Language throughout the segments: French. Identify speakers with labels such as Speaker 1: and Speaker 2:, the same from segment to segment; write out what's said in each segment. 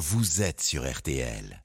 Speaker 1: vous êtes sur RTL.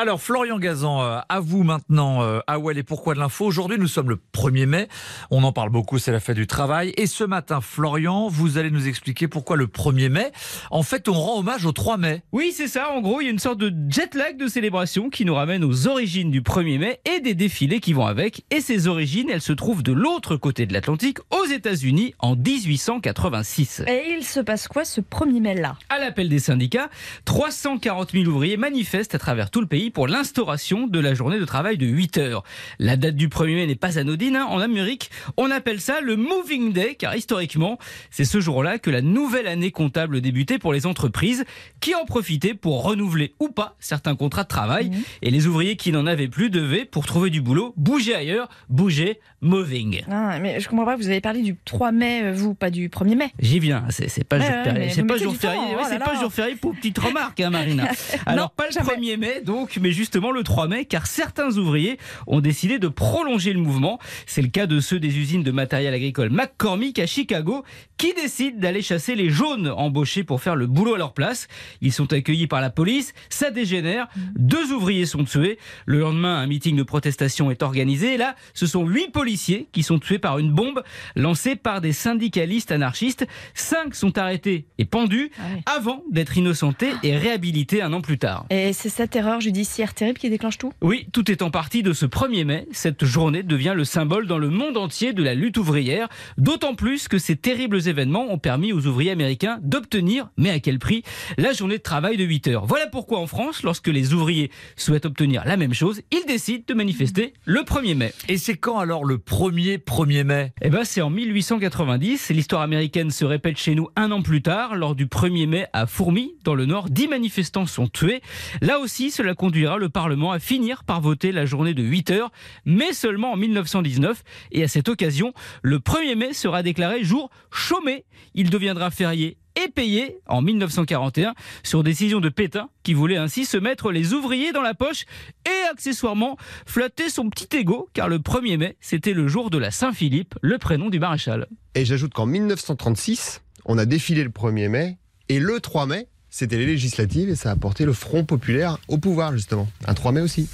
Speaker 2: Alors, Florian Gazan, euh, à vous maintenant, euh, à où et pourquoi de l'info. Aujourd'hui, nous sommes le 1er mai. On en parle beaucoup, c'est la fête du travail. Et ce matin, Florian, vous allez nous expliquer pourquoi le 1er mai. En fait, on rend hommage au 3 mai.
Speaker 3: Oui, c'est ça. En gros, il y a une sorte de jet lag de célébration qui nous ramène aux origines du 1er mai et des défilés qui vont avec. Et ces origines, elles se trouvent de l'autre côté de l'Atlantique, aux États-Unis, en 1886.
Speaker 4: Et il se passe quoi ce 1er mai-là?
Speaker 3: À l'appel des syndicats, 340 000 ouvriers manifestent à travers tout le pays pour l'instauration de la journée de travail de 8 heures. La date du 1er mai n'est pas anodine. hein. En Amérique, on appelle ça le Moving Day, car historiquement, c'est ce jour-là que la nouvelle année comptable débutait pour les entreprises, qui en profitaient pour renouveler ou pas certains contrats de travail. Et les ouvriers qui n'en avaient plus devaient, pour trouver du boulot, bouger ailleurs, bouger, moving.
Speaker 4: Ah, Mais je comprends pas, vous avez parlé du 3 mai, euh, vous, pas du 1er mai.
Speaker 3: J'y viens, c'est pas
Speaker 4: Ouais,
Speaker 3: jour férié, c'est pas jour férié, ouais,
Speaker 4: oh
Speaker 3: c'est pas jour férié pour petite remarque, hein, Marina. Alors
Speaker 4: Non,
Speaker 3: pas le
Speaker 4: jamais.
Speaker 3: 1er mai donc, mais justement le 3 mai, car certains ouvriers ont décidé de prolonger le mouvement. C'est le cas de ceux des usines de matériel agricole McCormick à Chicago, qui décident d'aller chasser les jaunes embauchés pour faire le boulot à leur place. Ils sont accueillis par la police, ça dégénère, deux ouvriers sont tués. Le lendemain, un meeting de protestation est organisé. Et là, ce sont huit policiers qui sont tués par une bombe lancée par des syndicalistes anarchistes. Cinq sont arrêtés et pendus
Speaker 4: Ah oui.
Speaker 3: avant d'être innocentés et réhabilités un an plus tard.
Speaker 4: Et c'est cette erreur judiciaire terrible qui déclenche tout?
Speaker 3: Oui, tout est en partie de ce 1er mai. Cette journée devient le symbole dans le monde entier de la lutte ouvrière, d'autant plus que ces terribles événements ont permis aux ouvriers américains d'obtenir, mais à quel prix, la journée de travail de 8 heures. Voilà pourquoi en France, lorsque les ouvriers souhaitent obtenir la même chose, ils décident de manifester le 1er mai.
Speaker 2: Et c'est quand alors le 1er 1er mai?
Speaker 3: Eh ben, c'est en 1890. L'histoire américaine se répète chez nous un an plus tard, lors du 1er mai à Fourmi, dans le Nord. Dix manifestants sont tués. Là aussi, cela le Parlement à finir par voter la journée de 8 heures, mais seulement en 1919. Et à cette occasion, le 1er mai sera déclaré jour chômé. Il deviendra férié et payé en 1941 sur décision de Pétain qui voulait ainsi se mettre les ouvriers dans la poche et accessoirement flatter son petit ego car le 1er mai c'était le jour de la Saint-Philippe, le prénom du maréchal.
Speaker 5: Et j'ajoute qu'en 1936, on a défilé le 1er mai, et le 3 mai, c'était les législatives, et ça a porté le Front populaire au pouvoir, justement. Un 3 mai aussi.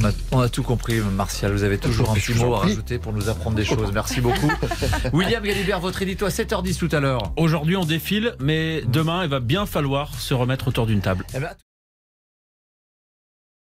Speaker 2: on a, on a tout compris, Martial. Vous avez toujours un petit mot à rajouter pour nous apprendre des choses. Merci beaucoup. William Galibert, votre édito à 7h10 tout à l'heure.
Speaker 6: Aujourd'hui, on défile, mais demain, il va bien falloir se remettre autour d'une table.
Speaker 2: Eh ben,